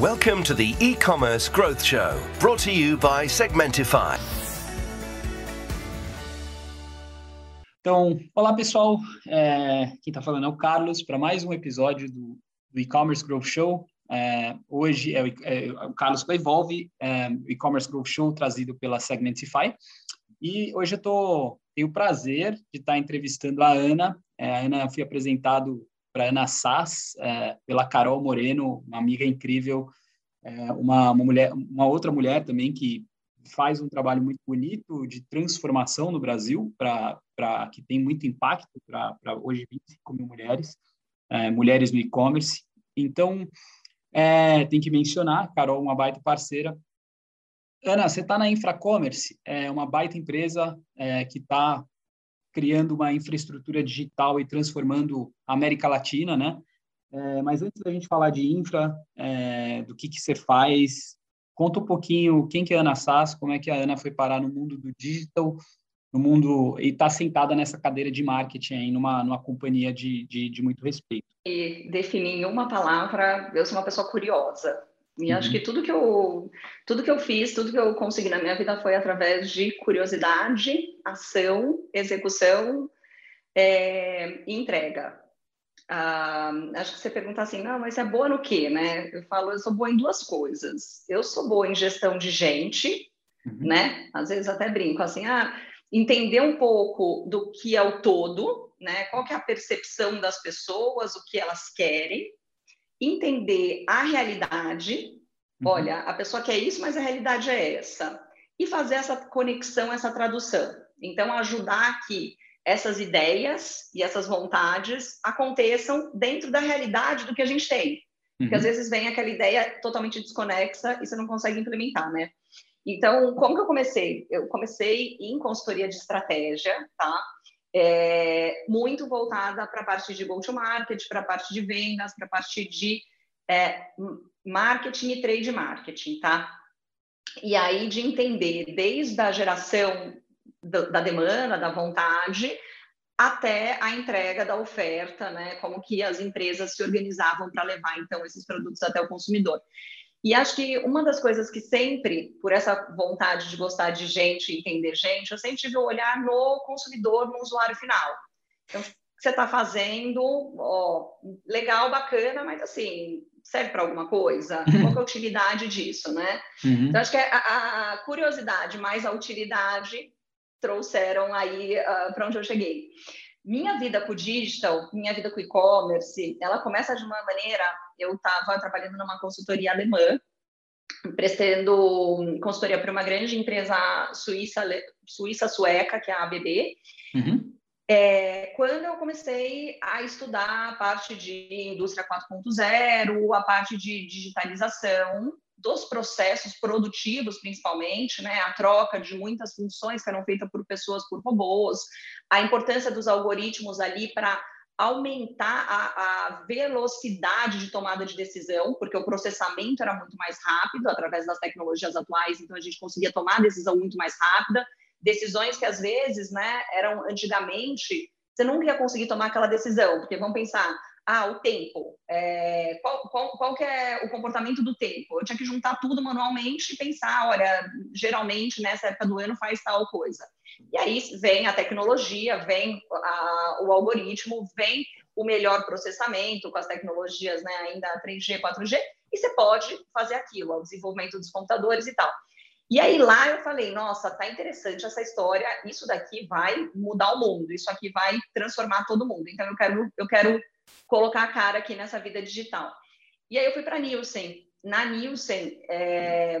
Welcome to the e-commerce growth show, brought to you by Segmentify. Então, olá pessoal, é, quem está falando é o Carlos para mais um episódio do, do e-commerce growth show. É, hoje é o, é o, Carlos da Evolve, é, o e-commerce growth show trazido pela Segmentify. E hoje eu tô, tenho o prazer de estar tá entrevistando a Ana. É, a Ana fui apresentado para Ana Sass, é, pela Carol Moreno, uma amiga incrível, é, uma, uma, mulher, uma outra mulher também que faz um trabalho muito bonito de transformação no Brasil, para que tem muito impacto para hoje 25 mil mulheres, é, mulheres no e-commerce. Então, é, tem que mencionar, Carol, uma baita parceira. Ana, você está na Infracommerce, é uma baita empresa é, que está criando uma infraestrutura digital e transformando a América Latina, né? É, mas antes da gente falar de infra, é, do que, que você faz, conta um pouquinho quem que é a Ana Sass, como é que a Ana foi parar no mundo do digital, no mundo e está sentada nessa cadeira de marketing aí numa, numa companhia de, de, de muito respeito. E definir em uma palavra, eu sou uma pessoa curiosa. E uhum. acho que tudo que eu tudo que eu fiz, tudo que eu consegui na minha vida foi através de curiosidade, ação, execução é, e entrega. Ah, acho que você pergunta assim, não, mas é boa no quê, né? Eu falo, eu sou boa em duas coisas. Eu sou boa em gestão de gente, uhum. né? Às vezes até brinco assim, ah, entender um pouco do que é o todo, né? Qual que é a percepção das pessoas, o que elas querem, entender a realidade. Uhum. Olha, a pessoa quer isso, mas a realidade é essa. E fazer essa conexão, essa tradução. Então, ajudar que essas ideias e essas vontades aconteçam dentro da realidade do que a gente tem. Porque às uhum. vezes vem aquela ideia totalmente desconexa e você não consegue implementar, né? Então, como que eu comecei? Eu comecei em consultoria de estratégia, tá? É, muito voltada para a parte de go-to-market, para a parte de vendas, para a parte de é, marketing e trade marketing, tá? E aí de entender desde a geração do, da demanda, da vontade, até a entrega da oferta, né? Como que as empresas se organizavam para levar então esses produtos até o consumidor. E acho que uma das coisas que sempre, por essa vontade de gostar de gente, entender gente, eu sempre tive o olhar no consumidor, no usuário final. Então, o que você está fazendo, ó, legal, bacana, mas assim, serve para alguma coisa? Uhum. Qual é a utilidade disso, né? Uhum. Então, acho que a, a, curiosidade mais a utilidade trouxeram aí uh, ah, para onde eu cheguei. Minha vida com o digital, minha vida com o e-commerce, ela começa de uma maneira. Eu estava trabalhando numa consultoria alemã, prestando consultoria para uma grande empresa suíça, suíça sueca, que é a ABB. Uhum. É, quando eu comecei a estudar a parte de indústria 4.0, a parte de digitalização, dos processos produtivos, principalmente, né, a troca de muitas funções que eram feitas por pessoas, por robôs, a importância dos algoritmos ali para aumentar a, a, velocidade de tomada de decisão, porque o processamento era muito mais rápido através das tecnologias atuais, então a gente conseguia tomar decisão muito mais rápida, decisões que às vezes, né, eram antigamente você nunca ia conseguir tomar aquela decisão, porque vamos pensar, ah, o tempo. É, qual, qual, qual que é o comportamento do tempo? Eu tinha que juntar tudo manualmente e pensar, olha, geralmente nessa época do ano faz tal coisa. E aí vem a tecnologia, vem a, o algoritmo, vem o melhor processamento com as tecnologias né, ainda 3G, 4G, e você pode fazer aquilo, o desenvolvimento dos computadores e tal. E aí lá eu falei, nossa, tá interessante essa história, isso daqui vai mudar o mundo, isso aqui vai transformar todo mundo. Então eu quero, eu quero colocar a cara aqui nessa vida digital. E aí eu fui para a Nielsen. Na Nielsen, é,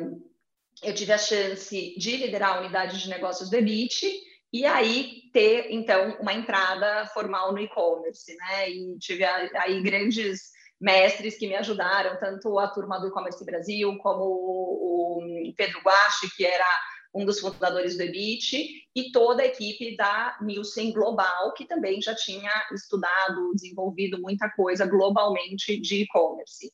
eu tive a chance de liderar a unidade de negócios do Elite e aí ter, então, uma entrada formal no e-commerce, né? E tive aí grandes mestres que me ajudaram, tanto a turma do e-commerce Brasil, como o Pedro Guache, que era um dos fundadores do EBIT, e toda a equipe da Nielsen Global, que também já tinha estudado, desenvolvido muita coisa globalmente de e-commerce.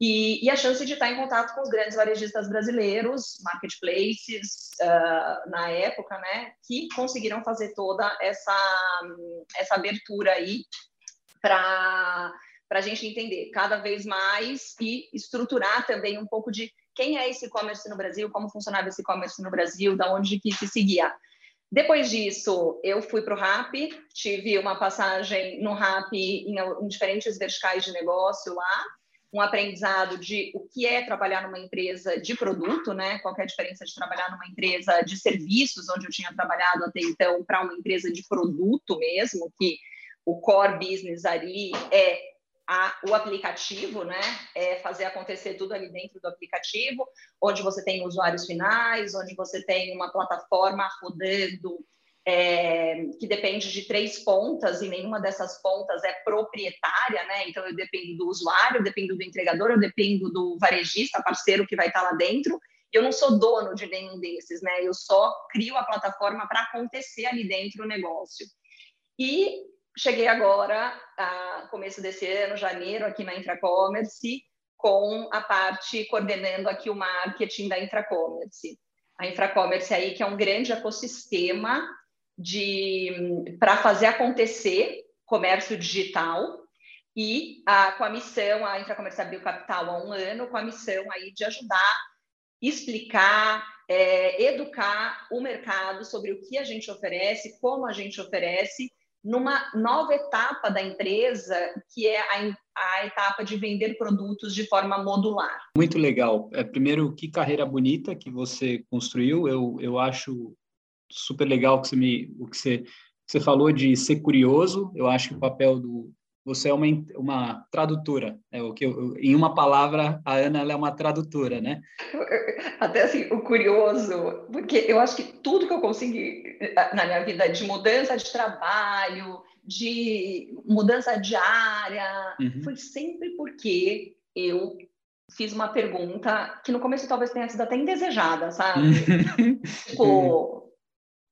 E, e, a chance de estar em contato com os grandes varejistas brasileiros, marketplaces, uh, na época, né, que conseguiram fazer toda essa, essa abertura aí para para a gente entender cada vez mais e estruturar também um pouco de quem é esse e-commerce no Brasil, como funcionava esse e-commerce no Brasil, da onde que se seguia. Depois disso, eu fui para o RAP, tive uma passagem no RAP em, em diferentes verticais de negócio lá, um aprendizado de o que é trabalhar numa empresa de produto, né? Qual é a diferença de trabalhar numa empresa de serviços, onde eu tinha trabalhado até então, para uma empresa de produto mesmo, que o core business ali é a, o aplicativo, né? É fazer acontecer tudo ali dentro do aplicativo, onde você tem usuários finais, onde você tem uma plataforma rodando é, que depende de três pontas e nenhuma dessas pontas é proprietária, né? Então eu dependo do usuário, eu dependo do entregador, eu dependo do varejista, parceiro que vai estar lá dentro. Eu não sou dono de nenhum desses, né? Eu só crio a plataforma para acontecer ali dentro o negócio. E cheguei agora, a começo desse ano, janeiro, aqui na Intracommerce, com a parte coordenando aqui o marketing da Intracommerce. A Infracommerce aí que é um grande ecossistema de para fazer acontecer comércio digital e a, com a missão, a Infracommerce abriu capital há um ano, com a missão aí de ajudar, explicar, é, educar o mercado sobre o que a gente oferece, como a gente oferece numa nova etapa da empresa, que é a, a, etapa de vender produtos de forma modular. Muito legal. É, primeiro, que carreira bonita que você construiu. Eu, eu acho super legal que você me, o que você, que você falou de ser curioso. Eu acho que o papel do, você é uma, uma tradutora, é o que eu, em uma palavra a Ana é uma tradutora, né? Até assim, o curioso, porque eu acho que tudo que eu consegui eh, na minha vida de mudança de trabalho, de mudança de área, uhum. foi sempre porque eu fiz uma pergunta que no começo talvez tenha sido até indesejada, sabe? tipo,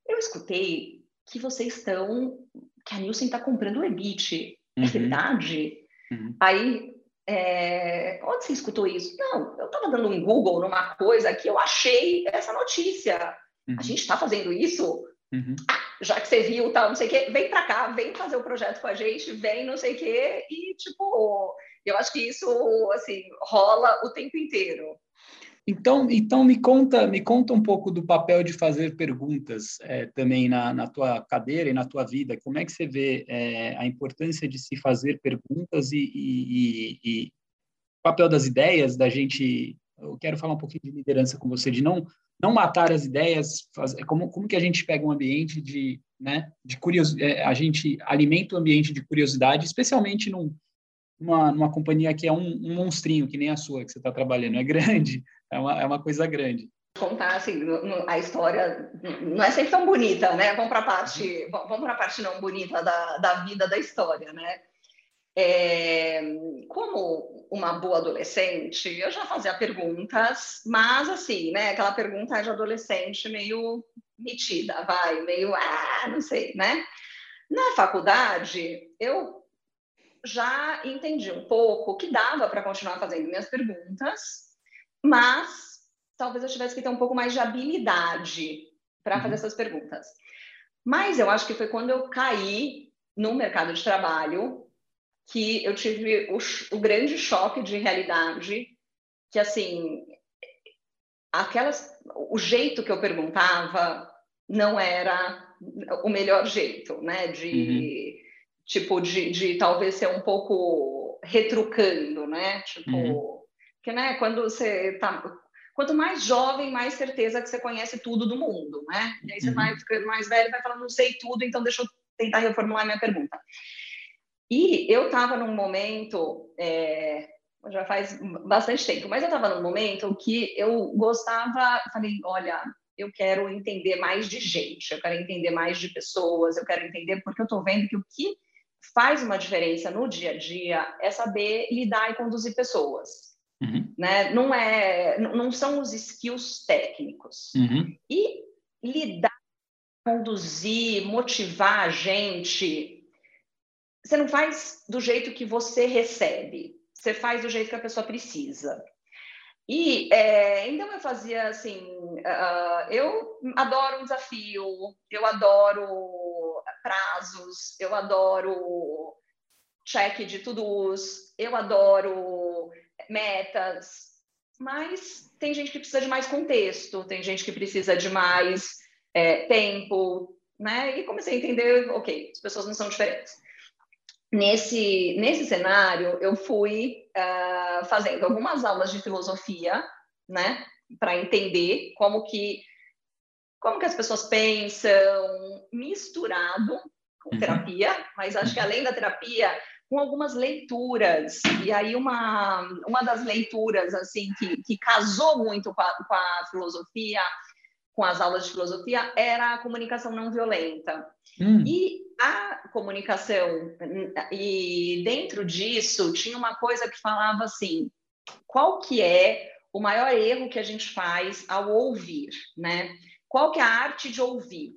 eu escutei que vocês estão, que a Nielsen está comprando o Ebit. É uhum. Verdade? Uhum. Aí, é... onde você escutou isso? Não, eu estava dando um Google numa coisa que eu achei essa notícia. Uhum. A gente está fazendo isso? Uhum. Ah, já que você viu, tal, não sei o quê, vem para cá, vem fazer o projeto com a gente, vem não sei o quê, e tipo, eu acho que isso, assim, rola o tempo inteiro. Então, então me conta, me conta um pouco do papel de fazer perguntas é, também na, na tua cadeira e na tua vida. Como é que você vê é, a importância de se fazer perguntas e, e, e, o papel das ideias, da gente. Eu quero falar um pouquinho de liderança com você, de não não matar as ideias. Fazer, como como que a gente pega um ambiente de né, de curiosidade, é, a gente alimenta o ambiente de curiosidade, especialmente num, numa, numa companhia que é um, um monstrinho, que nem a sua, que você está trabalhando, é grande, é uma, é uma coisa grande. Contar assim, a história não é sempre tão bonita, né? Vamos para a parte, vamos para a parte não bonita da, da vida da história, né? É, como uma boa adolescente, eu já fazia perguntas, mas assim, né? Aquela pergunta de adolescente meio metida, vai, meio, ah, não sei, né? Na faculdade, eu já entendi um pouco que dava para continuar fazendo minhas perguntas, mas talvez eu tivesse que ter um pouco mais de habilidade para uhum. fazer essas perguntas. Mas eu acho que foi quando eu caí no mercado de trabalho que eu tive o, o grande choque de realidade, que assim, aquelas, o jeito que eu perguntava não era o melhor jeito, né? De uhum. tipo de, de talvez ser um pouco retrucando, né? Tipo uhum né, quando você tá. Quanto mais jovem, mais certeza que você conhece tudo do mundo, né? E aí você uhum. vai ficando mais velho, vai falando, não sei tudo, então deixa eu tentar reformular minha pergunta. E eu estava num momento, é, já faz bastante tempo, mas eu estava num momento que eu gostava, falei, olha, eu quero entender mais de gente, eu quero entender mais de pessoas, eu quero entender porque eu estou vendo que o que faz uma diferença no dia a dia é saber lidar e conduzir pessoas. Uhum. Né? Não, é, não são os skills técnicos. Uhum. E lidar, conduzir, motivar a gente, você não faz do jeito que você recebe, você faz do jeito que a pessoa precisa. E é, então eu fazia assim, uh, eu adoro um desafio, eu adoro prazos, eu adoro check de todos, eu adoro metas, mas tem gente que precisa de mais contexto, tem gente que precisa de mais é, tempo, né? E comecei a entender, ok, as pessoas não são diferentes. Nesse, nesse cenário, eu fui uh, fazendo algumas aulas de filosofia, né? Para entender como que, como que as pessoas pensam, misturado com uhum. terapia, mas acho que além da terapia, com algumas leituras. E aí uma, uma das leituras assim que, que casou muito com a, com a filosofia, com as aulas de filosofia, era a comunicação não violenta. Hum. E a comunicação, e dentro disso tinha uma coisa que falava assim, qual que é o maior erro que a gente faz ao ouvir, né? Qual que é a arte de ouvir?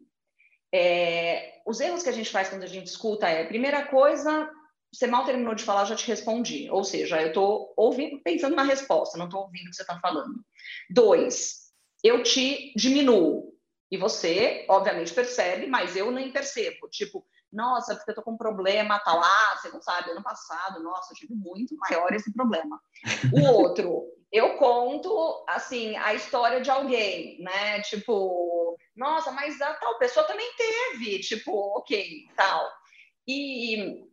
É, os erros que a gente faz quando a gente escuta é, primeira coisa, você mal terminou de falar, já te respondi. Ou seja, eu estou ouvindo, pensando na resposta, não estou ouvindo o que você está falando. Dois, eu te diminuo. E você, obviamente, percebe, mas eu nem percebo. Tipo, nossa, porque eu tô com um problema, tá lá, você não sabe, ano passado, nossa, eu tive muito maior esse problema. O outro, eu conto, assim, a história de alguém, né? Tipo, nossa, mas a tal pessoa também teve, tipo, ok, tal. E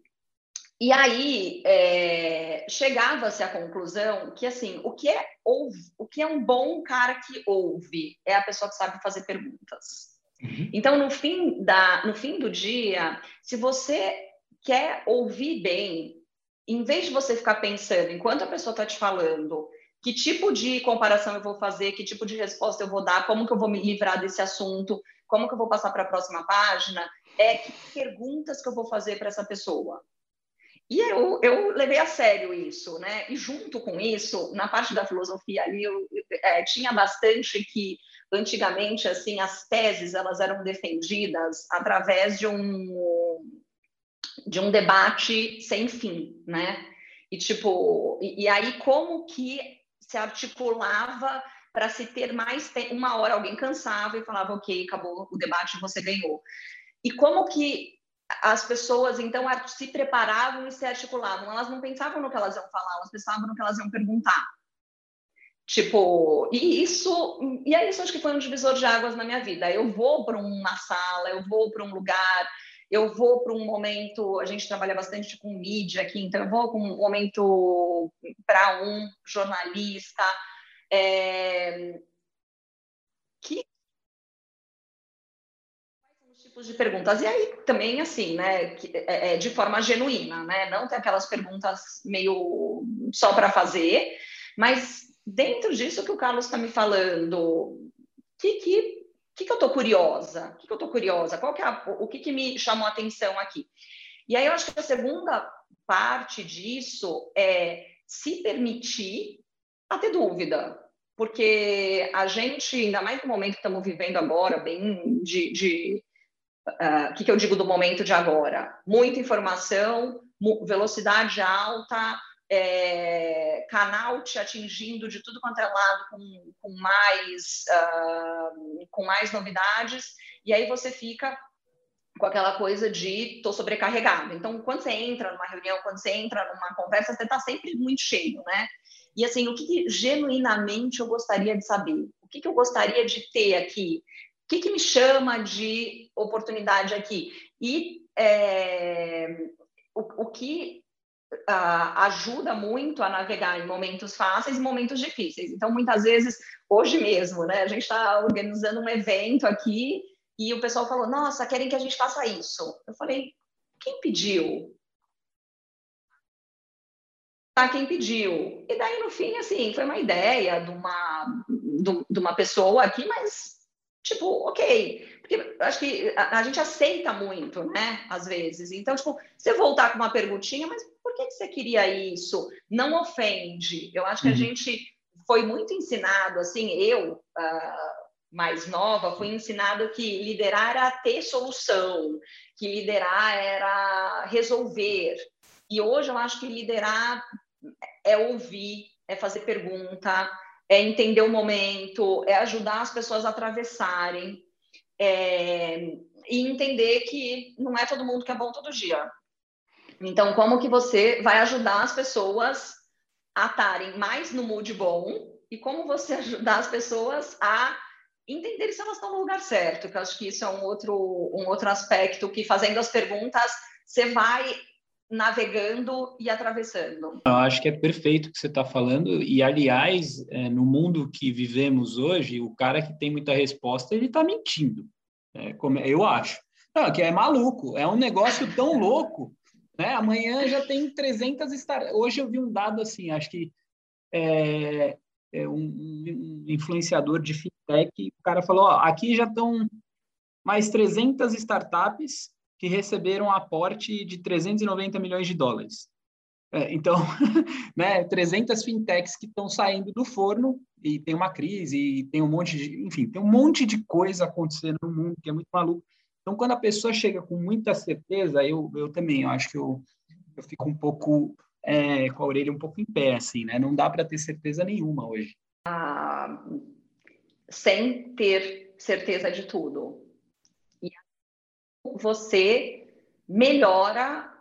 e aí é, chegava-se à conclusão que assim o que é ouve, o que é um bom cara que ouve é a pessoa que sabe fazer perguntas. Uhum. Então no fim da no fim do dia, se você quer ouvir bem, em vez de você ficar pensando enquanto a pessoa está te falando que tipo de comparação eu vou fazer, que tipo de resposta eu vou dar, como que eu vou me livrar desse assunto, como que eu vou passar para a próxima página, é que perguntas que eu vou fazer para essa pessoa. E eu, eu levei a sério isso, né? E junto com isso, na parte da filosofia ali, eu, é, tinha bastante que antigamente assim as teses elas eram defendidas através de um de um debate sem fim, né? E tipo, e, e aí como que se articulava para se ter mais tempo? Uma hora alguém cansava e falava, ok, acabou o debate, você ganhou. E como que as pessoas então se preparavam e se articulavam. Elas não pensavam no que elas iam falar, elas pensavam no que elas iam perguntar. Tipo, e isso, e aí isso acho que foi um divisor de águas na minha vida. Eu vou para uma sala, eu vou para um lugar, eu vou para um momento, a gente trabalha bastante com mídia aqui, então eu vou com um momento para um jornalista é, que tipos de perguntas. E aí também, assim, né, é, é, de forma genuína, né? Não tem aquelas perguntas meio só para fazer, mas dentro disso que o Carlos está me falando, que, que, que, que eu estou curiosa? O que, que eu estou curiosa? Qual que é a, o que, que me chamou a atenção aqui? E aí eu acho que a segunda parte disso é se permitir a ter dúvida, porque a gente, ainda mais no momento que estamos vivendo agora, bem de, de ah, o que, que eu digo do momento de agora? Muita informação, velocidade alta, é, canal te atingindo de tudo quanto é lado com, com mais, uh, com mais novidades, e aí você fica com aquela coisa de tô sobrecarregado. Então, quando você entra numa reunião, quando você entra numa conversa, você está sempre muito cheio, né? E assim, o que, que, genuinamente eu gostaria de saber? O que, que eu gostaria de ter aqui? Que, que me chama de oportunidade aqui? E é, o, o, que uh, ajuda muito a navegar em momentos fáceis e momentos difíceis. Então, muitas vezes, hoje mesmo, né, a gente está organizando um evento aqui e o pessoal falou: Nossa, querem que a gente faça isso. Eu falei: Quem pediu? Tá, quem pediu? E daí, no fim, assim, foi uma ideia de uma, de uma pessoa aqui, mas tipo, ok. Porque acho que a, a, gente aceita muito, né? Às vezes. Então, tipo, você voltar com uma perguntinha, mas por que, que você queria isso? Não ofende. Eu acho que a uhum. gente foi muito ensinado, assim, eu, uh, mais nova, fui ensinado que liderar era ter solução, que liderar era resolver. E hoje eu acho que liderar é ouvir, é fazer pergunta, é entender o momento, é ajudar as pessoas a atravessarem é, e entender que não é todo mundo que é bom todo dia. Então, como que você vai ajudar as pessoas a estarem mais no mood bom e como você ajudar as pessoas a entender se elas estão no lugar certo, que eu acho que isso é um outro, um outro aspecto que fazendo as perguntas você vai navegando e atravessando. Eu acho que é perfeito o que você está falando e aliás, é, no mundo que vivemos hoje, o cara que tem muita resposta ele está mentindo, é, como, eu acho. Não, que é maluco, é um negócio tão louco né? Amanhã já tem 300 startups. Hoje eu vi um dado assim, acho que é, é um, um, influenciador de fintech, o cara falou, ó, aqui já estão mais 300 startups que receberam aporte de 390 milhões de dólares. É, então, né, 300 fintechs que estão saindo do forno e tem uma crise, e tem um monte de, enfim, tem um monte de coisa acontecendo no mundo que é muito maluco. Então, quando a pessoa chega com muita certeza, eu, eu também eu acho que eu, eu fico um pouco é, com a orelha um pouco em pé, assim, né? Não dá para ter certeza nenhuma hoje. Ah, sem ter certeza de tudo. Você melhora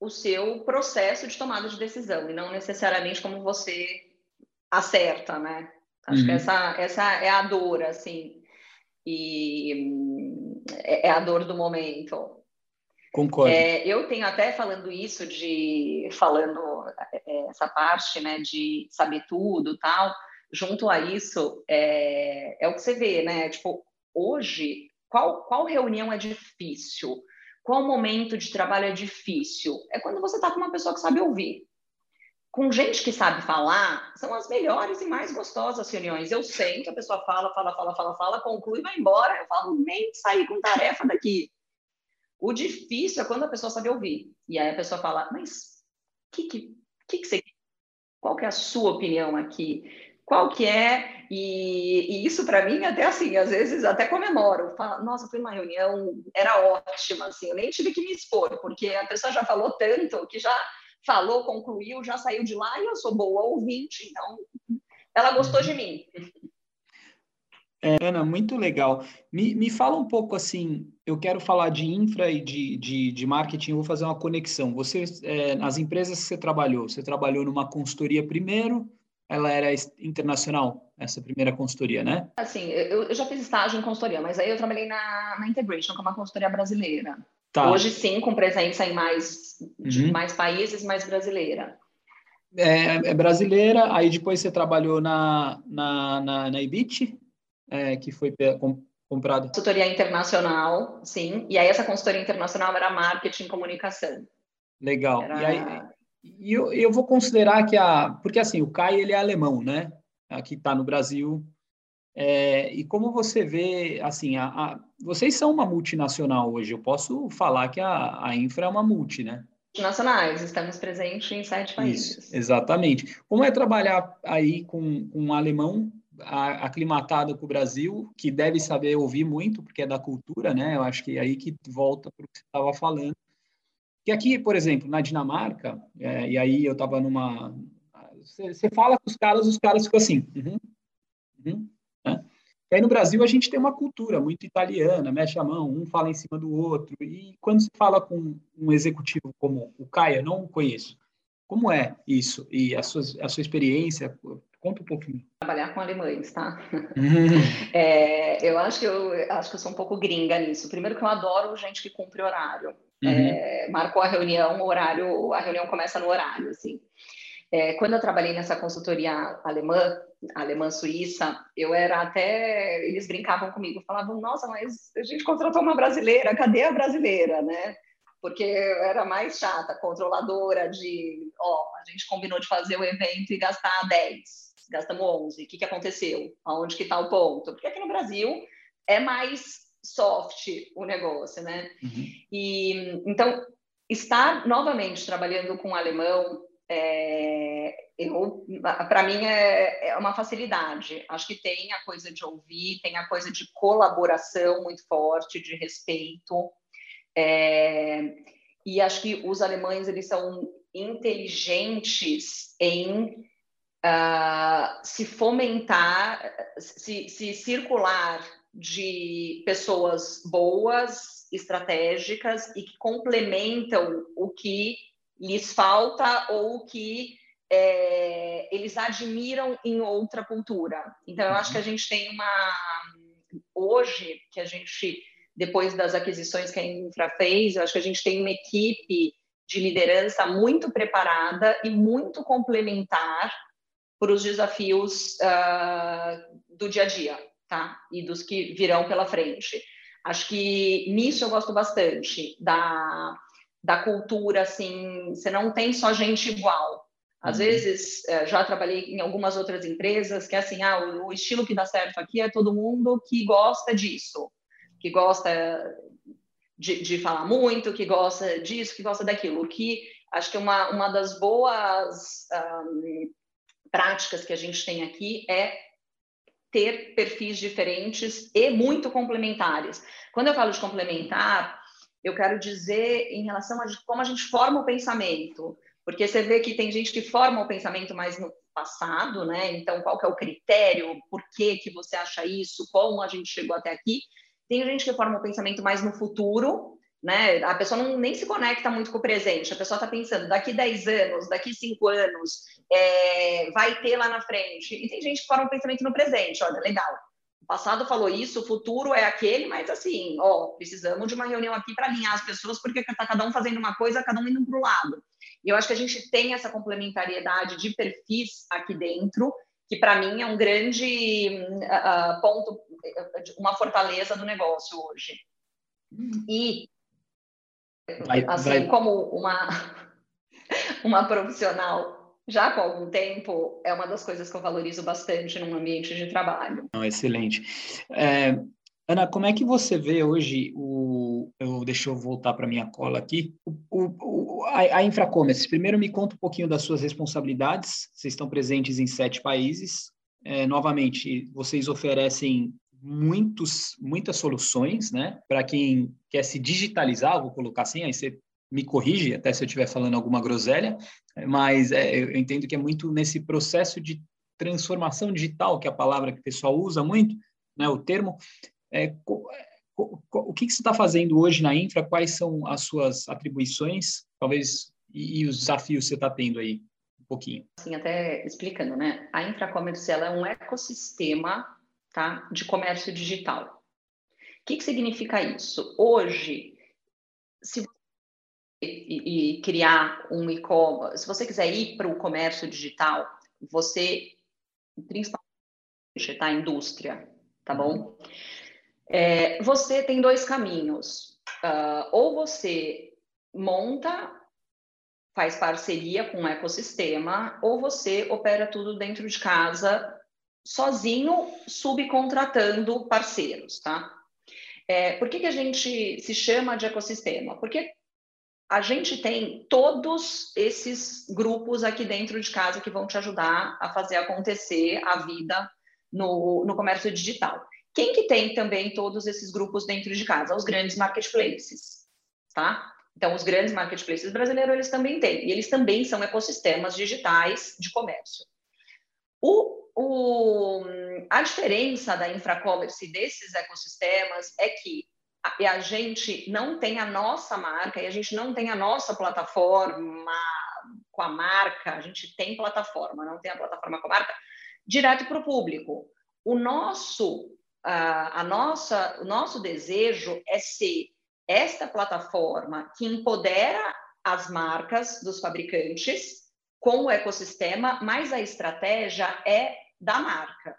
o seu processo de tomada de decisão e não necessariamente como você acerta, né? Acho uhum. que essa, essa é a dor, assim. E é, é a dor do momento. Concordo. É, eu tenho até falando isso de falando é, essa parte, né, de saber tudo, tal. Junto a isso é, é o que você vê, né? Tipo, hoje, qual qual reunião é difícil? Qual momento de trabalho é difícil? É quando você está com uma pessoa que sabe ouvir com gente que sabe falar, são as melhores e mais gostosas reuniões. Eu sei que a pessoa fala, fala, fala, fala, fala, conclui e vai embora. Eu falo, nem sair com tarefa daqui. O difícil é quando a pessoa sabe ouvir. E aí a pessoa fala, mas que, que, que, que você Qual que é a sua opinião aqui? Qual que é? E, e isso para mim até assim, às vezes até comemoro. Falo, Nossa, foi uma reunião, era ótima, assim, eu nem tive que me expor, porque a pessoa já falou tanto que já falou, concluiu, já saiu de lá e eu sou boa ouvinte, então ela gostou de mim. É, Ana, muito legal. Me, me fala um pouco assim, eu quero falar de infra e de, de, de marketing, vou fazer uma conexão. Você, é, nas empresas que você trabalhou, você trabalhou numa consultoria primeiro, ela era internacional, essa primeira consultoria, né? Assim, eu, eu já fiz estágio em consultoria, mas aí eu trabalhei na, na Integration, que é uma consultoria brasileira. Tá. Hoje sim, com presença em mais, uhum. mais países, mais brasileira. É, é, brasileira, aí depois você trabalhou na, na, na, na Ibit, é, que foi comprado. Consultoria internacional, sim. E aí essa consultoria internacional era marketing e comunicação. Legal. Era... E aí, e eu, eu vou considerar que a... Porque assim, o Kai, ele é alemão, né? Aqui está no Brasil, é, e como você vê, assim, a, a, vocês são uma multinacional hoje. Eu posso falar que a, a Infra é uma multi, né? Nacionais, estamos presentes em sete países. Isso, exatamente. Como é trabalhar aí com, com um alemão aclimatado com o Brasil, que deve saber ouvir muito, porque é da cultura, né? Eu acho que é aí que volta para o que você estava falando. Que aqui, por exemplo, na Dinamarca, é, e aí eu estava numa. Você fala com os caras, os caras ficam assim. Uhum, uhum, né? E aí no Brasil a gente tem uma cultura muito italiana, mexe a mão, um fala em cima do outro. E quando se fala com um executivo como o Caia, não o conheço, como é isso? E a sua, a sua experiência? Conta um pouquinho. Trabalhar com alemães, tá? é, eu acho que eu acho que eu sou um pouco gringa nisso. Primeiro que eu adoro gente que cumpre horário. Uhum. É, marcou a reunião, o horário, a reunião começa no horário, assim. É, quando eu trabalhei nessa consultoria alemã, alemã-suíça, eu era até. Eles brincavam comigo, falavam: Nossa, mas a gente contratou uma brasileira, cadê a brasileira, né? Porque eu era mais chata, controladora de: Ó, a gente combinou de fazer o evento e gastar 10, gastamos 11, o que, que aconteceu? Aonde que está o ponto? Porque aqui no Brasil é mais soft o negócio, né? Uhum. E então estar novamente trabalhando com alemão é, para mim é, é, uma facilidade. Acho que tem a coisa de ouvir, tem a coisa de colaboração muito forte, de respeito. É, e acho que os alemães eles são inteligentes em uh, se fomentar, se, se circular de pessoas boas estratégicas e que complementam o que lhes falta ou o que é, eles admiram em outra cultura. Então, eu acho que a uhum. gente tem uma. Hoje, que a gente, depois das aquisições que a Infra fez, eu acho que a gente tem uma equipe de liderança muito preparada e muito complementar para os desafios uh, do dia a dia, tá? E dos que virão pela frente. Acho que nisso eu gosto bastante da, da cultura, assim, você não tem só gente igual. Às uhum. vezes, eh, já trabalhei em algumas outras empresas que é assim, ah, o, o estilo que dá certo aqui é todo mundo que gosta disso, que gosta de, de falar muito, que gosta disso, que gosta daquilo. Que acho que uma, uma das boas um, práticas que a gente tem aqui é ter perfis diferentes e muito complementares. Quando eu falo de complementar, eu quero dizer em relação a como a gente forma o pensamento. Porque você vê que tem gente que forma o pensamento mais no passado, né? Então, qual que é o critério? Por que, que você acha isso? Como a gente chegou até aqui? Tem gente que forma o pensamento mais no futuro, né? A pessoa não, nem se conecta muito com o presente. A pessoa está pensando, daqui 10 anos, daqui 5 anos, é, vai ter lá na frente. E tem gente que forma o pensamento no presente. Olha, legal. O passado falou isso, o futuro é aquele, mas assim, ó, precisamos de uma reunião aqui para alinhar as pessoas, porque está cada um fazendo uma coisa, cada um indo para o lado. E eu acho que a gente tem essa complementariedade de perfis aqui dentro, que para mim é um grande uh, ponto, uma fortaleza do negócio hoje. E, vai, assim, vai. como uma, uma profissional já com algum tempo, é uma das coisas que eu valorizo bastante num ambiente de trabalho. Excelente. É, Ana, como é que você vê hoje o. Eu, deixa eu voltar para minha cola aqui. O, o, a, a Infracommerce, primeiro me conta um pouquinho das suas responsabilidades. Vocês estão presentes em sete países. É, novamente, vocês oferecem muitos, muitas soluções, né? Para quem quer se digitalizar, vou colocar assim, aí você me corrige, até se eu estiver falando alguma groselha, mas é, eu entendo que é muito nesse processo de transformação digital, que é a palavra que o pessoal usa muito, né, o termo, é, o que, que você está fazendo hoje na infra? Quais são as suas atribuições, talvez, e, e os desafios que você está tendo aí? Um pouquinho. Assim, até explicando, né? A Infracommerce ela é um ecossistema tá, de comércio digital. O que, que significa isso? Hoje, se você e, criar um e-commerce, se você quiser ir para o comércio digital, você, principalmente, tá? Indústria, tá bom? É, você tem dois caminhos. Uh, ou você monta, faz parceria com o ecossistema, ou você opera tudo dentro de casa, sozinho, subcontratando parceiros, tá? É, por que, que a gente se chama de ecossistema? Porque a gente tem todos esses grupos aqui dentro de casa que vão te ajudar a fazer acontecer a vida no, no comércio digital. Quem que tem também todos esses grupos dentro de casa? Os grandes marketplaces, tá? Então, os grandes marketplaces brasileiros, eles também têm. E eles também são ecossistemas digitais de comércio. O, o, a diferença da infracommerce desses ecossistemas é que a, a gente não tem a nossa marca e a gente não tem a nossa plataforma com a marca. A gente tem plataforma, não tem a plataforma com a marca direto para o público. O nosso a, a nossa, o nosso desejo é ser esta plataforma que empodera as marcas dos fabricantes com o ecossistema, mas a estratégia é da marca.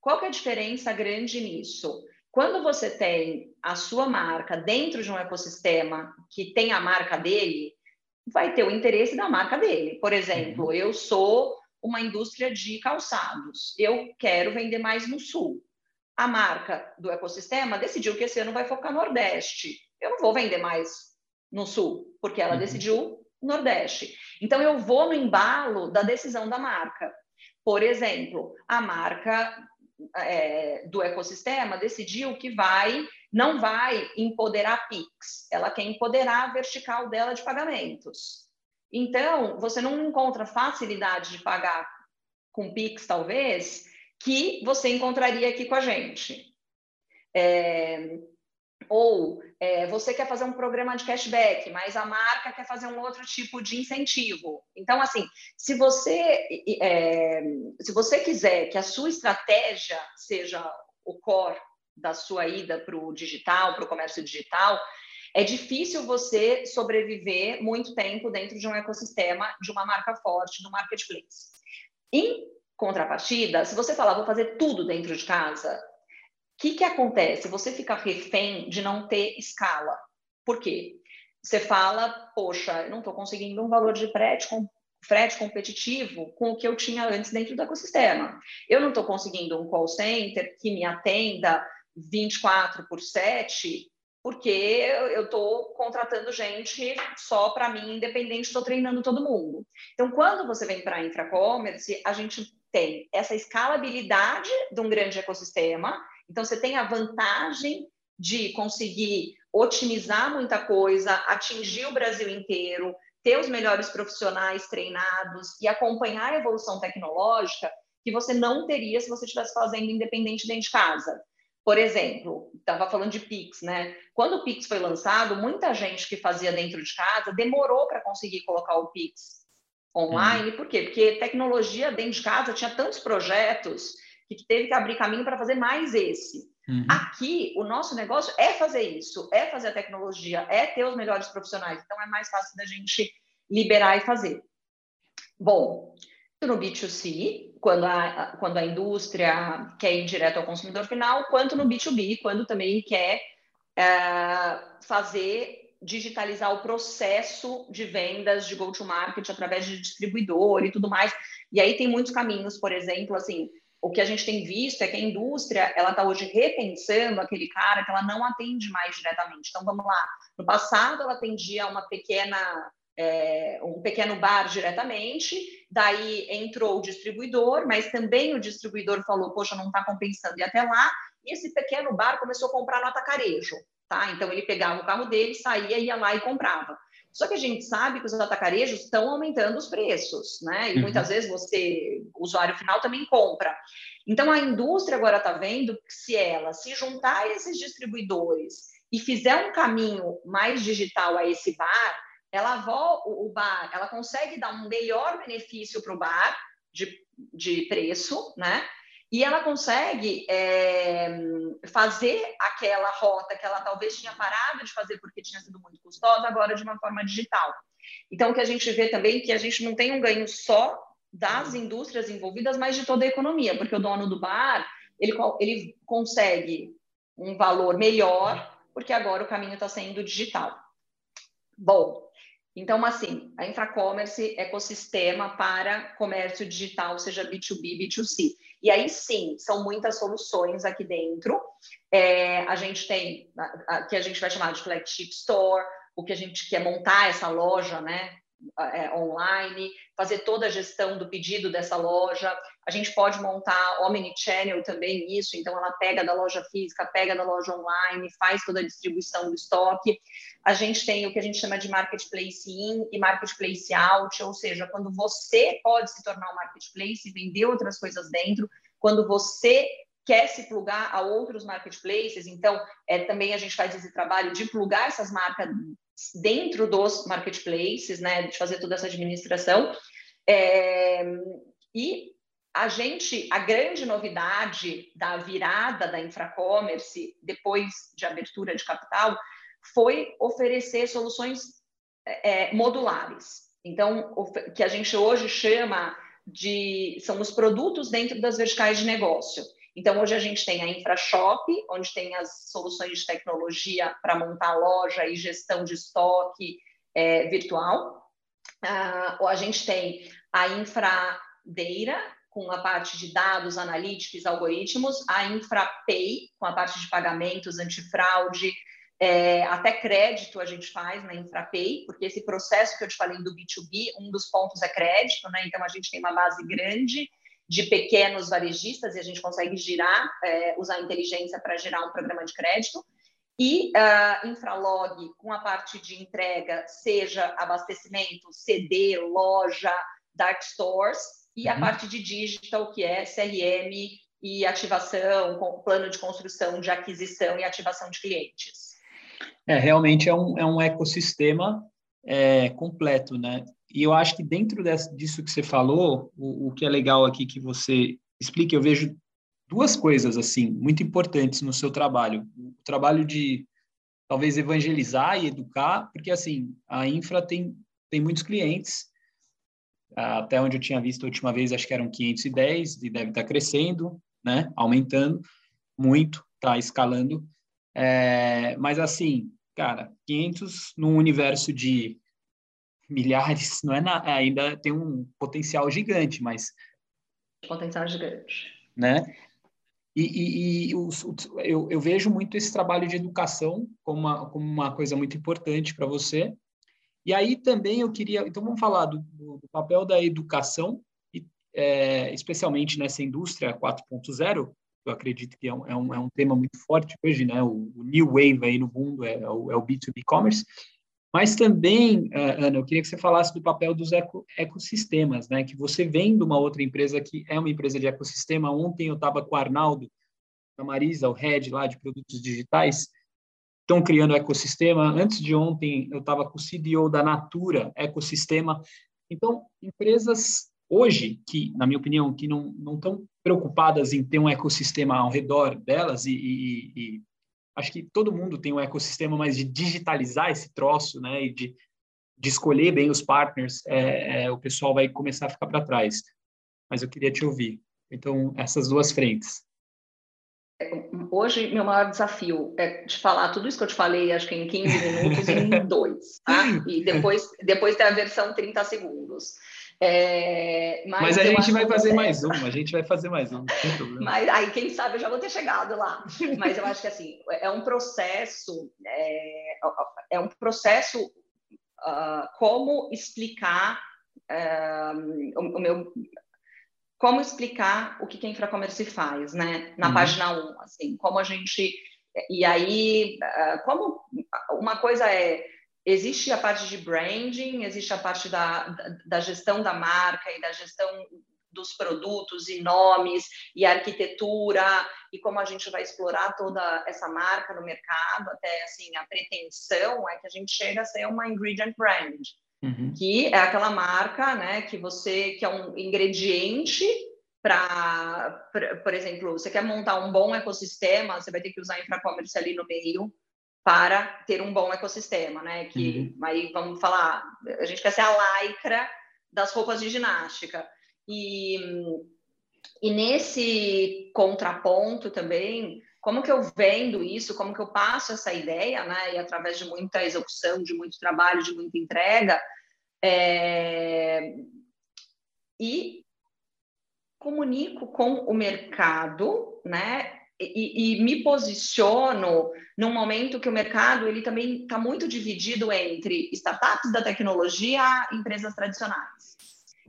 Qual que é a diferença grande nisso? Quando você tem a sua marca dentro de um ecossistema que tem a marca dele, vai ter o interesse da marca dele. Por exemplo, uhum. eu sou uma indústria de calçados, eu quero vender mais no sul a marca do ecossistema decidiu que esse ano vai focar no Nordeste. Eu não vou vender mais no Sul, porque ela uhum. decidiu Nordeste. Então, eu vou no embalo da decisão da marca. Por exemplo, a marca é, do ecossistema decidiu que vai, não vai empoderar Pix, ela quer empoderar a vertical dela de pagamentos. Então, você não encontra facilidade de pagar com Pix, talvez, que você encontraria aqui com a gente. É, Ou é, você quer fazer um programa de cashback, mas a marca quer fazer um outro tipo de incentivo. Então, assim, se você, é, se você quiser que a sua estratégia seja o core da sua ida para o digital, para o comércio digital, é difícil você sobreviver muito tempo dentro de um ecossistema de uma marca forte, do marketplace. Em contrapartida, se você falar, vou fazer tudo dentro de casa, que, que acontece? Você fica refém de não ter escala. Por quê? Você fala, poxa, eu não estou conseguindo um valor de frete, com, frete competitivo com o que eu tinha antes dentro do ecossistema. Eu não estou conseguindo um call center que me atenda 24 por 7, porque eu estou contratando gente só para mim, independente, estou treinando todo mundo. Então, quando você vem para a infracommerce, a gente tem essa escalabilidade de um grande ecossistema então, você tem a vantagem de conseguir otimizar muita coisa, atingir o Brasil inteiro, ter os melhores profissionais treinados e acompanhar a evolução tecnológica que você não teria se você estivesse fazendo independente dentro de casa. Por exemplo, estava falando de Pix, né? Quando o Pix foi lançado, muita gente que fazia dentro de casa demorou para conseguir colocar o Pix online. Uhum. Por quê? Porque tecnologia dentro de casa tinha tantos projetos que teve que abrir caminho para fazer mais esse. Uhum. Aqui, o nosso negócio é fazer isso, é fazer a tecnologia, é ter os melhores profissionais. Então, é mais fácil da gente liberar e fazer. Bom, no B2C, quando a, quando a indústria quer ir direto ao consumidor final, quanto no B2B, quando também quer é, fazer digitalizar o processo de vendas de go-to-market através de distribuidor e tudo mais. E aí tem muitos caminhos, por exemplo, assim, o que a gente tem visto é que a indústria ela está hoje repensando aquele cara que ela não atende mais diretamente. Então vamos lá, no passado ela atendia uma pequena é, um pequeno bar diretamente, daí entrou o distribuidor, mas também o distribuidor falou, poxa, não está compensando ir até lá, e esse pequeno bar começou a comprar no atacarejo, tá? Então ele pegava o carro dele, saía, ia lá e comprava. Só que a gente sabe que os atacarejos estão aumentando os preços, né? E uhum. muitas vezes você, usuário final, também compra. Então a indústria agora está vendo que se ela se juntar a esses distribuidores e fizer um caminho mais digital a esse bar, ela o bar, ela consegue dar um melhor benefício para o bar de, de preço, né? E ela consegue é, fazer aquela rota que ela talvez tinha parado de fazer porque tinha sido muito custosa, agora de uma forma digital. Então, o que a gente vê também é que a gente não tem um ganho só das indústrias envolvidas, mas de toda a economia, porque o dono do bar, ele, ele consegue um valor melhor, porque agora o caminho está sendo digital. Bom, então, assim, a Infracommerce é ecossistema para comércio digital, seja B2B, B2C. E aí sim, são muitas soluções aqui dentro. É, a gente tem, a, a, que a gente vai chamar de flagship store, o que a gente quer montar essa loja, né? É, online, fazer toda a gestão do pedido dessa loja. A gente pode montar omnichannel também isso, então ela pega da loja física, pega da loja online, faz toda a distribuição do estoque. A gente tem o que a gente chama de marketplace in e marketplace out, ou seja, quando você pode se tornar um marketplace e vender outras coisas dentro, quando você quer se plugar a outros marketplaces, então é, também a gente faz esse trabalho de plugar essas marcas dentro dos marketplaces, né, de fazer toda essa administração. É, e a gente, a grande novidade da virada da infracommerce depois de abertura de capital foi oferecer soluções é, modulares. Então, o que a gente hoje chama de são os produtos dentro das verticais de negócio. Então, hoje a gente tem a InfraShop, onde tem as soluções de tecnologia para montar loja e gestão de estoque é, virtual. Uh, a gente tem a Infradeira, com a parte de dados, analíticos, algoritmos, a InfraPay, com a parte de pagamentos, antifraude, é, até crédito a gente faz na InfraPay, porque esse processo que eu te falei do B2B, um dos pontos é crédito, né? Então a gente tem uma base grande de pequenos varejistas e a gente consegue girar, é, usar a inteligência para gerar um programa de crédito. E uh, Infralog, com a parte de entrega, seja abastecimento, CD, loja, dark stores, e a uhum. parte de digital, que é CRM e ativação, com plano de construção de aquisição e ativação de clientes. É, realmente é um, é um ecossistema é, completo, né? E eu acho que dentro disso que você falou, o, o que é legal aqui que você explique, eu vejo duas coisas assim muito importantes no seu trabalho. O trabalho de talvez evangelizar e educar, porque assim, a infra tem tem muitos clientes. Até onde eu tinha visto a última vez, acho que eram 510 e deve estar crescendo, né? Aumentando muito, está escalando. É, mas assim, cara, 500 num universo de milhares, não é nada, ainda tem um potencial gigante, mas potencial gigante, né? E, e, e os, eu, eu, vejo muito esse trabalho de educação como uma, como uma coisa muito importante para você. E aí também eu queria, então vamos falar do, do papel da educação, e, é, especialmente nessa indústria 4.0, eu acredito que é um, é um, é um tema muito forte hoje, né? O, o, new wave aí no mundo é, é o, é o B2B commerce. Mas também, uh, Ana, eu queria que você falasse do papel dos eco, ecossistemas, né? Que você vem de uma outra empresa que é uma empresa de ecossistema. Ontem eu estava com o Arnaldo, a Marisa, o head lá de produtos digitais, estão criando ecossistema. Antes de ontem eu estava com o CDO da Natura Ecossistema. Então, empresas hoje que, na minha opinião, que não estão preocupadas em ter um ecossistema ao redor delas e, e, e, acho que todo mundo tem um ecossistema, mas de digitalizar esse troço, né, e de, de escolher bem os partners, é, é, o pessoal vai começar a ficar para trás. Mas eu queria te ouvir. Então, essas duas frentes. Hoje, meu maior desafio é de falar tudo isso que eu te falei, acho que em 15 minutos, em dois, tá? E depois, depois tem a versão 30 segundos. É, mas, mas, a gente vai fazer mais um, a gente vai fazer mais um. Mas aí, quem sabe, eu já vou ter chegado lá. Mas eu acho que assim, é um processo, é, é um processo uh, como explicar uh, o, o, meu. Como explicar o que, que a Infracommerce faz, né? Na uhum. página 1, assim, como a gente. E aí, uh, como uma coisa é existe a parte de branding, existe a parte da, da, da, gestão da marca e da gestão dos produtos e nomes e arquitetura e como a gente vai explorar toda essa marca no mercado, até assim, a pretensão é que a gente chega a ser uma ingredient brand, uhum. que é aquela marca, né, que você que é um ingrediente para, por exemplo, você quer montar um bom ecossistema, você vai ter que usar infracommerce ali no meio, para ter um bom ecossistema, né? Que uhum. aí vamos falar, a gente quer ser a lycra das roupas de ginástica. E, e nesse contraponto também, como que eu vendo isso, como que eu passo essa ideia, né? E através de muita execução, de muito trabalho, de muita entrega, é... e comunico com o mercado, né? E, e, me posiciono num momento que o mercado ele também está muito dividido entre startups da tecnologia e empresas tradicionais.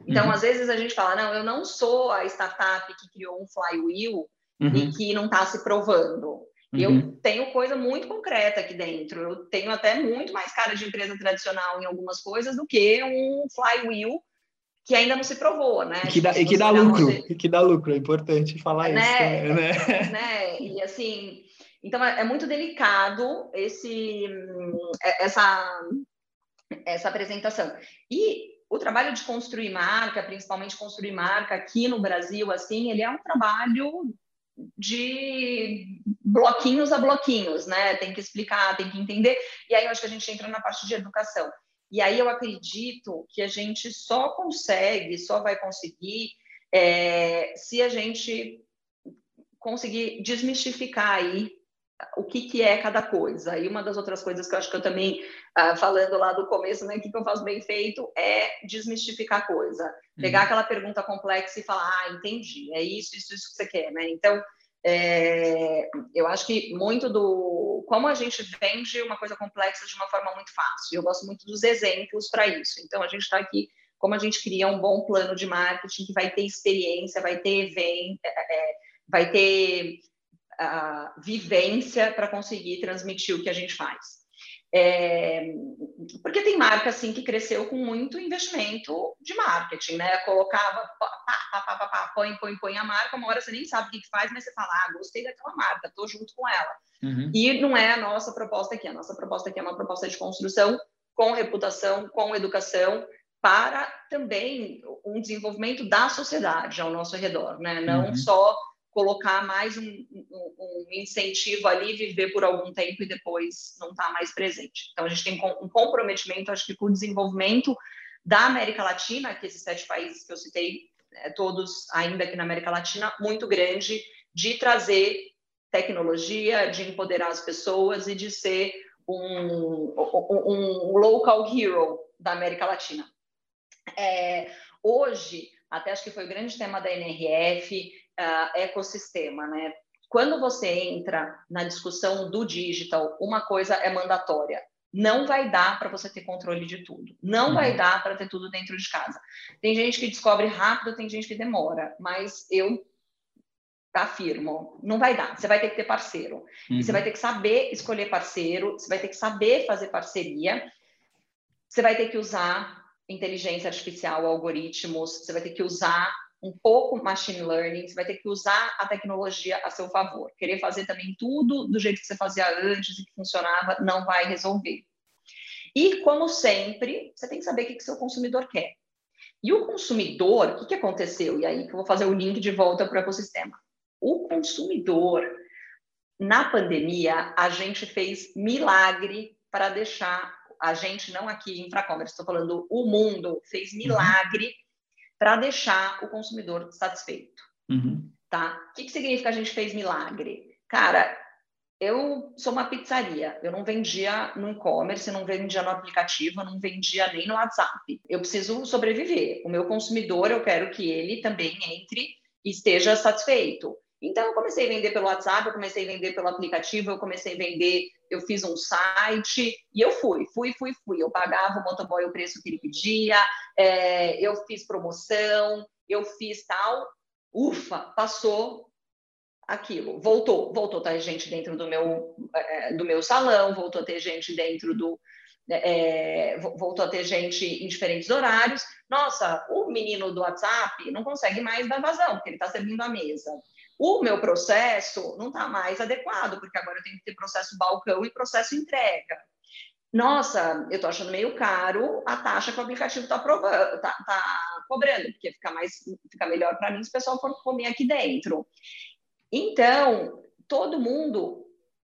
Então, uhum. às vezes a gente fala, não, eu não sou a startup que criou um flywheel uhum. e que não está se provando. Uhum. Eu tenho coisa muito concreta aqui dentro. Eu tenho até muito mais cara de empresa tradicional em algumas coisas do que um flywheel que ainda não se provou, né? E que dá, e que dá lucro, e que dá lucro, é importante falar né? isso. Né? né? E assim, então é, é muito delicado esse, é, essa, essa apresentação. E o trabalho de construir marca, principalmente construir marca aqui no Brasil, assim, ele é um trabalho de bloquinhos a bloquinhos, né? Tem que explicar, tem que entender. E aí eu acho que a gente entra na parte de educação. E aí eu acredito que a gente só consegue, só vai conseguir é, se a gente conseguir desmistificar aí o que, que é cada coisa. E uma das outras coisas que eu acho que eu também, ah, falando lá do começo, né, o que, que eu faço bem feito é desmistificar a coisa. Pegar uhum. aquela pergunta complexa e falar, ah, entendi, é isso, isso, isso que você quer, né? Então, é, eu acho que muito do como a gente vende uma coisa complexa de uma forma muito fácil. Eu gosto muito dos exemplos para isso. Então a gente está aqui como a gente cria um bom plano de marketing que vai ter experiência, vai ter evento, é, é, vai ter uh, vivência para conseguir transmitir o que a gente faz. É, porque tem marca assim que cresceu com muito investimento de marketing, né? Colocava, pá, pá, pá, pá, pá, põe, põe, põe a marca, uma hora você nem sabe o que, que faz, mas você fala, ah, gostei daquela marca, tô junto com ela. Uhum. E não é a nossa proposta aqui, a nossa proposta aqui é uma proposta de construção com reputação, com educação, para também um desenvolvimento da sociedade ao nosso redor, né? Não uhum. só colocar mais um, um, um, incentivo ali, viver por algum tempo e depois não estar tá mais presente. Então, a gente tem um comprometimento, acho que, com o desenvolvimento da América Latina, que esses sete países que eu citei, é, todos ainda aqui na América Latina, muito grande, de trazer tecnologia, de empoderar as pessoas e de ser um, um local hero da América Latina. É, hoje, até acho que foi o grande tema da NRF, uh, ecossistema, né? Quando você entra na discussão do digital, uma coisa é mandatória. Não vai dar para você ter controle de tudo. Não uhum. vai dar para ter tudo dentro de casa. Tem gente que descobre rápido, tem gente que demora. Mas eu afirmo, não vai dar. Você vai ter que ter parceiro. Uhum. você vai ter que saber escolher parceiro. Você vai ter que saber fazer parceria. Você vai ter que usar inteligência artificial, algoritmos. Você vai ter que usar um pouco machine learning, você vai ter que usar a tecnologia a seu favor. Querer fazer também tudo do jeito que você fazia antes e que funcionava não vai resolver. E, como sempre, você tem que saber o que o seu consumidor quer. E o consumidor, o que, que aconteceu? E aí que eu vou fazer o link de volta para o ecossistema. O consumidor, na pandemia, a gente fez milagre para deixar, a gente não aqui em Infracommerce, estou falando o mundo, fez uhum. milagre para deixar o consumidor satisfeito. Uhum. Tá? O que, que significa a gente fez milagre? Cara, eu sou uma pizzaria, eu não vendia no e-commerce, não vendia no aplicativo, não vendia nem no WhatsApp. Eu preciso sobreviver. O meu consumidor, eu quero que ele também entre e esteja satisfeito. Então, eu comecei a vender pelo WhatsApp, eu comecei a vender pelo aplicativo, eu comecei a vender, eu fiz um site e eu fui, fui, fui, fui. Eu pagava o motoboy o preço que ele pedia, é, eu fiz promoção, eu fiz tal. Ufa, passou aquilo, voltou, voltou a ter gente dentro do meu, é, do meu salão, voltou a ter gente dentro do. É, voltou a ter gente em diferentes horários. Nossa, o menino do WhatsApp não consegue mais dar vazão, porque ele está servindo a mesa o meu processo não está mais adequado, porque agora eu tenho que ter processo balcão e processo entrega. Nossa, eu estou achando meio caro a taxa que o aplicativo está tá, tá cobrando, porque fica, mais, fica melhor para mim se o pessoal for comer aqui dentro. Então, todo mundo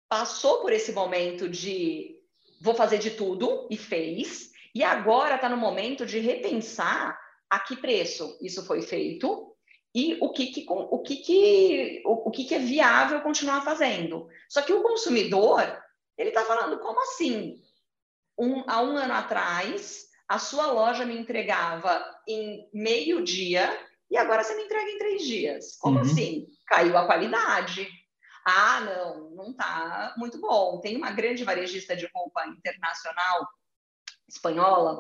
passou por esse momento de vou fazer de tudo e fez, e agora está no momento de repensar a que preço isso foi feito e o que, que, o que, que, o, o que, que é viável continuar fazendo. Só que o consumidor, ele está falando, como assim? Um, há um ano atrás, a sua loja me entregava em meio dia e agora você me entrega em três dias. Como uhum. assim? Caiu a qualidade. Ah, não, não está muito bom. Tem uma grande varejista de roupa internacional espanhola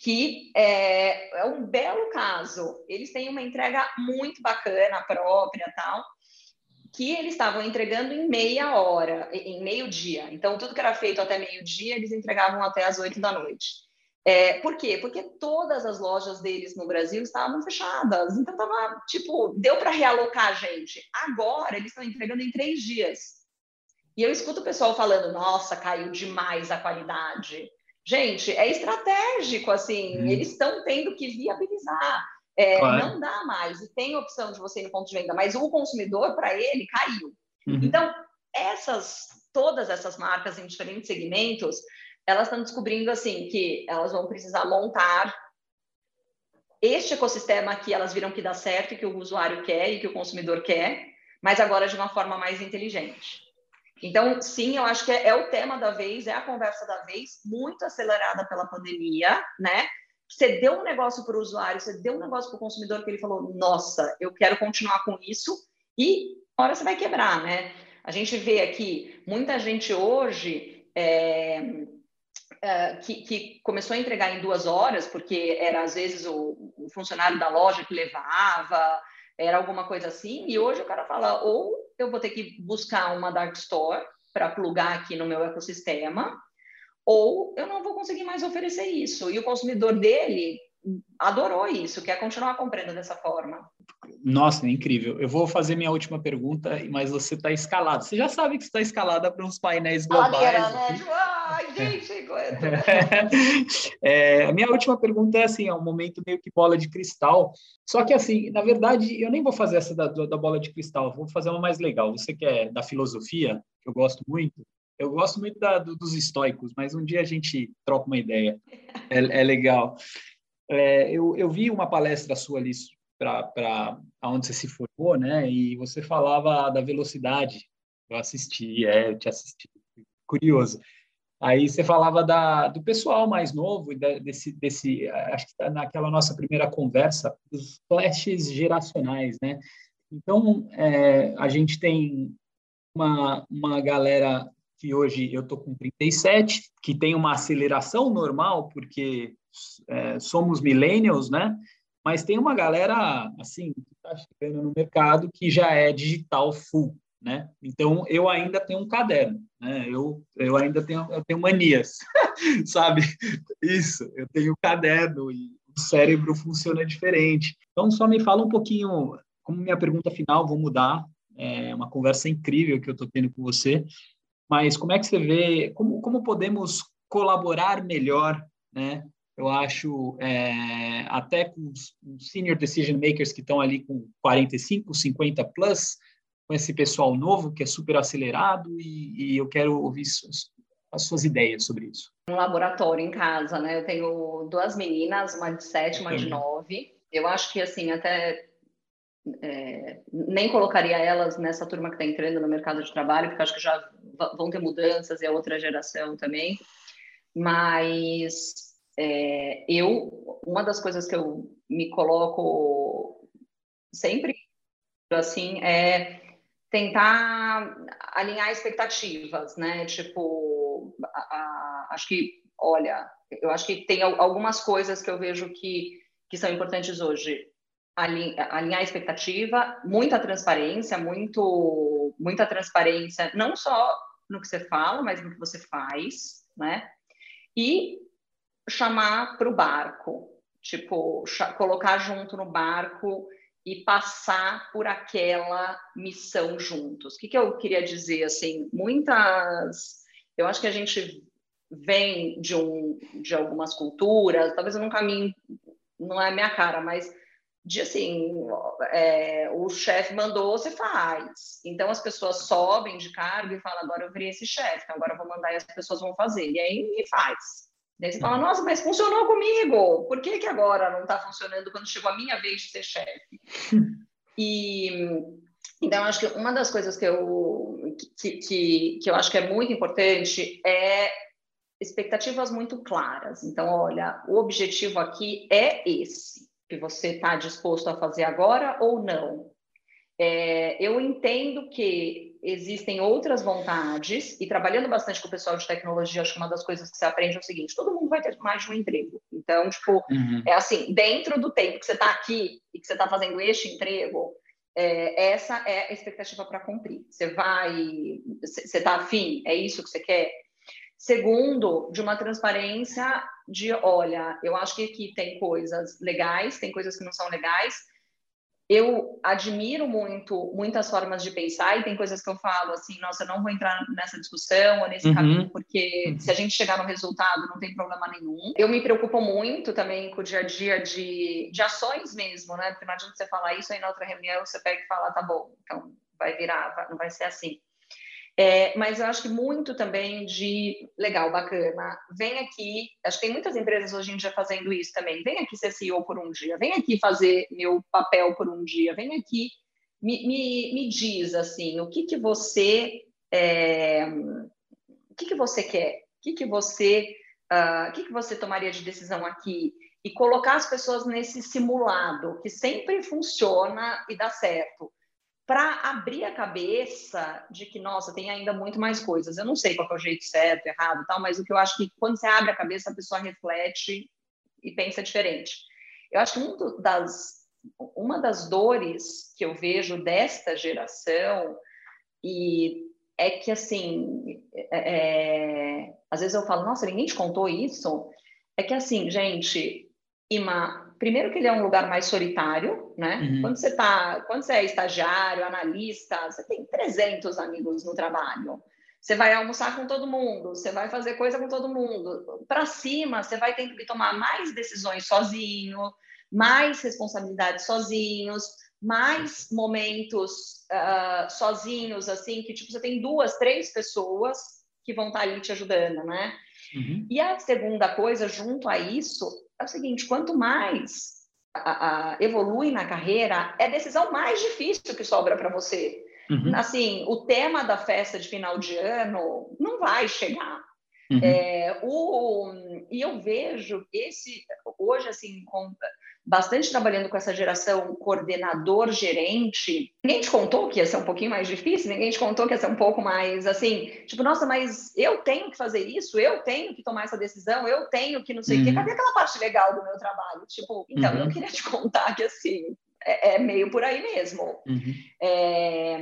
que é, é, um belo caso. Eles têm uma entrega muito bacana, própria, tal, que eles estavam entregando em meia hora, em meio dia. Então, tudo que era feito até meio dia, eles entregavam até as oito da noite. É, por quê? Porque todas as lojas deles no Brasil estavam fechadas. Então, tava, tipo, deu para realocar a gente. Agora, eles estão entregando em três dias. E eu escuto o pessoal falando, nossa, caiu demais a qualidade. Gente, é estratégico, assim, hum. eles estão tendo que viabilizar. É, claro. Não dá mais, e tem opção de você ir no ponto de venda, mas o consumidor, para ele, caiu. Uhum. Então, essas, todas essas marcas em diferentes segmentos, elas estão descobrindo, assim, que elas vão precisar montar este ecossistema que elas viram que dá certo, que o usuário quer e que o consumidor quer, mas agora de uma forma mais inteligente. Então, sim, eu acho que é, é, o tema da vez, é a conversa da vez, muito acelerada pela pandemia, né? Você deu um negócio para o usuário, você deu um negócio para o consumidor que ele falou, nossa, eu quero continuar com isso, e uma hora você vai quebrar, né? A gente vê aqui muita gente hoje é, é, que, que, começou a entregar em duas horas, porque era às vezes o, o funcionário da loja que levava, era alguma coisa assim, e hoje o cara fala, ou eu vou ter que buscar uma dark store para plugar aqui no meu ecossistema, ou eu não vou conseguir mais oferecer isso. E o consumidor dele adorou isso, quer continuar comprando dessa forma. Nossa, é incrível. Eu vou fazer minha última pergunta, mas você está escalado. Você já sabe que está escalada para uns painéis globais. Ladeira, né? Tipo, ai, gente, é, a minha última pergunta é assim, é um momento meio que bola de cristal. Só que assim, na verdade, eu nem vou fazer essa da, da bola de cristal. Vou fazer uma mais legal. Você que é da filosofia, que eu gosto muito. Eu gosto muito da, do, dos estoicos, mas um dia a gente troca uma ideia. É, é legal. É, eu, eu vi uma palestra sua ali para onde você se formou, né? E você falava da velocidade. Eu assisti, é, eu te assisti, curioso. Aí você falava da, do pessoal mais novo, desse, desse, acho que tá naquela nossa primeira conversa, dos flashes geracionais, né? Então, é, a gente tem uma, uma galera que hoje eu tô com 37, que tem uma aceleração normal, porque é, somos millennials, né? mas tem uma galera assim que está chegando no mercado que já é digital full, né? Então eu ainda tenho um caderno, né? Eu eu ainda tenho eu tenho manias, sabe? Isso, eu tenho caderno e o cérebro funciona diferente. Então só me fala um pouquinho, como minha pergunta final, vou mudar, é uma conversa incrível que eu estou tendo com você, mas como é que você vê, como como podemos colaborar melhor, né? Eu acho, é, até com os senior decision makers que estão ali com 45, 50 plus, com esse pessoal novo que é super acelerado e, e eu quero ouvir suas, as suas ideias sobre isso. Um laboratório em casa, né? Eu tenho duas meninas, uma de sete, uma de nove. Eu acho que, assim, até é, nem colocaria elas nessa turma que está entrando no mercado de trabalho, porque acho que já vão ter mudanças e a outra geração também. Mas é, eu, uma das coisas que eu me coloco sempre assim é tentar alinhar expectativas, né? Tipo, a, a, acho que, olha, eu acho que tem algumas coisas que eu vejo que, que são importantes hoje. Alinhar a expectativa, muita transparência, muito, muita transparência, não só no que você fala, mas no que você faz, né? E chamar para o barco, tipo, colocar junto no barco e passar por aquela missão juntos. O que, que eu queria dizer? Assim, muitas. Eu acho que a gente vem de, um, de algumas culturas, talvez não caminho, não é minha cara, mas de assim, é, o chefe mandou, você faz. Então as pessoas sobem de cargo e falam, agora eu virei esse chefe, então agora eu vou mandar e as pessoas vão fazer. E aí faz. Daí você fala, nossa, mas funcionou comigo, por que, que agora não está funcionando quando chegou a minha vez de ser chefe? E então acho que uma das coisas que eu que, que, que eu acho que é muito importante é expectativas muito claras. Então, olha, o objetivo aqui é esse, que você está disposto a fazer agora ou não. É, eu entendo que existem outras vontades, e trabalhando bastante com o pessoal de tecnologia, acho que uma das coisas que você aprende é o seguinte: todo mundo vai ter mais de um emprego. Então, tipo, uhum. é assim, dentro do tempo que você está aqui e que você está fazendo este emprego, é, essa é a expectativa para cumprir. Você vai, você está afim, é isso que você quer? Segundo, de uma transparência de, olha, eu acho que aqui tem coisas legais, tem coisas que não são legais, eu admiro muito muitas formas de pensar e tem coisas que eu falo assim, nossa, eu não vou entrar nessa discussão ou nesse uhum. caminho, porque se a gente chegar no resultado não tem problema nenhum. Eu me preocupo muito também com o dia a dia de, de ações mesmo, né? Porque não adianta você falar isso aí na outra reunião, você pega e fala, tá bom, então vai virar, não vai ser assim. É, mas eu acho que muito também de legal, bacana. Vem aqui, acho que tem muitas empresas hoje em dia fazendo isso também. Vem aqui ser CEO por um dia, vem aqui fazer meu papel por um dia, vem aqui, me, me, me diz assim, o que que você é, o que que você quer? O que que você uh, o que que você tomaria de decisão aqui? E colocar as pessoas nesse simulado que sempre funciona e dá certo para abrir a cabeça de que, nossa, tem ainda muito mais coisas. Eu não sei qual é o jeito certo, errado, tal, mas o que eu acho que quando você abre a cabeça, a pessoa reflete e pensa diferente. Eu acho que um das, uma das dores que eu vejo desta geração e é que, assim, é, é, às vezes eu falo, nossa, ninguém te contou isso? É que, assim, gente, Ima, primeiro que ele é um lugar mais solitário, né? Uhum. Quando você tá, quando você é estagiário, analista, você tem 300 amigos no trabalho. Você vai almoçar com todo mundo, você vai fazer coisa com todo mundo. Para cima, você vai ter que tomar mais decisões sozinho, mais responsabilidades sozinhos, mais momentos uh, sozinhos, assim, que tipo, você tem duas, três pessoas que vão estar tá ali te ajudando, né? Uhum. E a segunda coisa, junto a isso, é o seguinte: quanto mais a, a, evolui na carreira, é a decisão mais difícil que sobra para você. Uhum. Assim, o tema da festa de final de ano não vai chegar. Uhum. É, o, e eu vejo esse hoje assim com, bastante trabalhando com essa geração coordenador gerente. Ninguém te contou que ia ser um pouquinho mais difícil, ninguém te contou que ia ser um pouco mais assim, tipo, nossa, mas eu tenho que fazer isso, eu tenho que tomar essa decisão, eu tenho que não sei o uhum. quê. Cadê aquela parte legal do meu trabalho? Tipo, então, uhum. eu queria te contar que assim, é, é, meio por aí mesmo. Uhum. É,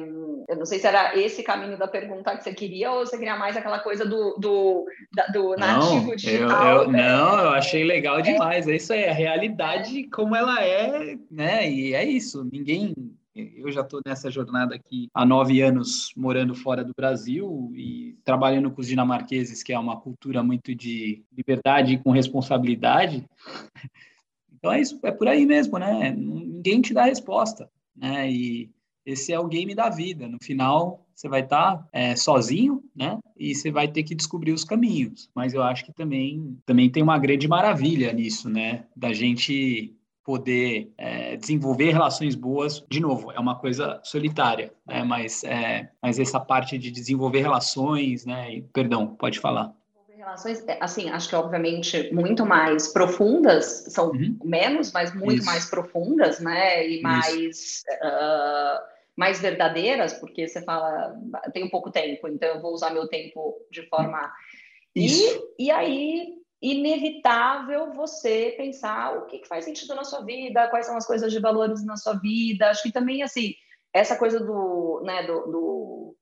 eu não sei se era esse caminho da pergunta que você queria ou você queria mais aquela coisa do, do, do nativo não, digital. Eu, eu, né? Não, eu achei legal demais. É, isso aí, a realidade é. como ela é, né? E é isso. Ninguém. Eu já estou nessa jornada aqui há nove anos morando fora do Brasil e trabalhando com os dinamarqueses, que é uma cultura muito de liberdade e com responsabilidade. Então é isso, é por aí mesmo, né? Ninguém te dá resposta, né? E esse é o game da vida. No final, você vai estar tá, é, sozinho, né? E você vai ter que descobrir os caminhos. Mas eu acho que também, também tem uma grande maravilha nisso, né? Da gente poder é, desenvolver relações boas. De novo, é uma coisa solitária, né? Mas, é, mas essa parte de desenvolver relações, né? E, perdão, pode falar. Relações, é, assim, acho que obviamente muito mais profundas, são uhum. menos, mas muito Isso. mais profundas, né? E mais, uh, mais verdadeiras, porque você fala, tenho pouco tempo, então eu vou usar meu tempo de forma. Isso. E, e aí, inevitável você pensar o que, que faz sentido na sua vida, quais são as coisas de valores na sua vida. Acho que também, assim, essa coisa do, né, do, do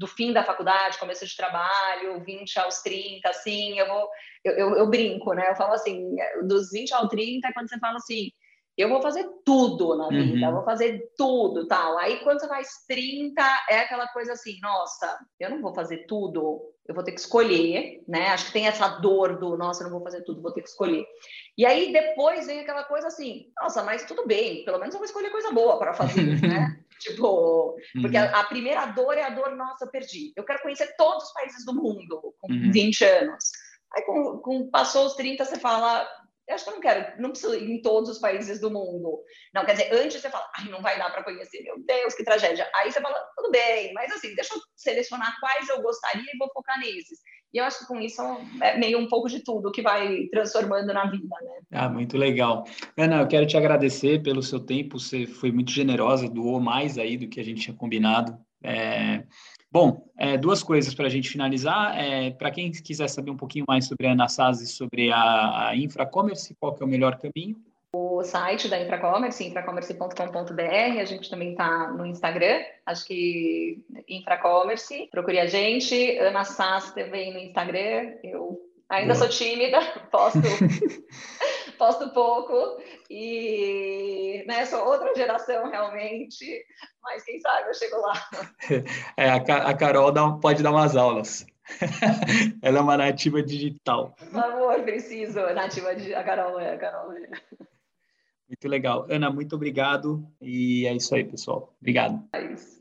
do fim da faculdade, começo de trabalho, 20 aos 30, assim, eu vou, eu, eu, eu, brinco, né? Eu falo assim, dos 20 ao 30 é quando você fala assim, eu vou fazer tudo na vida, uhum. vou fazer tudo, tal. Aí quando você faz 30, é aquela coisa assim, nossa, eu não vou fazer tudo, eu vou ter que escolher, né? Acho que tem essa dor do, nossa, eu não vou fazer tudo, vou ter que escolher. E aí depois vem aquela coisa assim, nossa, mas tudo bem, pelo menos eu vou escolher coisa boa para fazer, né? Tipo, porque uhum. a, a, primeira dor é a dor, nossa, eu perdi. Eu quero conhecer todos os países do mundo com uhum. 20 anos. Aí, com, com, passou os 30, você fala, eu acho que eu não quero, não preciso ir em todos os países do mundo. Não, quer dizer, antes você fala, ai, não vai dar para conhecer, meu Deus, que tragédia. Aí você fala, tudo bem, mas assim, deixa eu selecionar quais eu gostaria e vou focar nesses. E eu acho que com isso é meio um pouco de tudo que vai transformando na vida, né? Ah, muito legal. Ana, eu quero te agradecer pelo seu tempo, você foi muito generosa, doou mais aí do que a gente tinha combinado. É... Bom, é, duas coisas para a gente finalizar. É, para quem quiser saber um pouquinho mais sobre a Anassase, sobre a, a Infracommerce, qual que é o melhor caminho? o site da Infracommerce, infracommerce.com.br. A gente também está no Instagram, acho que Infracommerce. Procure a gente. Ana Sass também no Instagram. Eu ainda Boa. sou tímida, posto, posto pouco. E né, sou outra geração realmente, mas quem sabe eu chego lá. É, a, Carol dá, pode dar umas aulas. Ela é uma nativa digital. Por favor, preciso. Nativa digital. A Carol é, a Carol é. Muito legal. Ana, muito obrigado. E é isso aí, pessoal. Obrigado. É isso.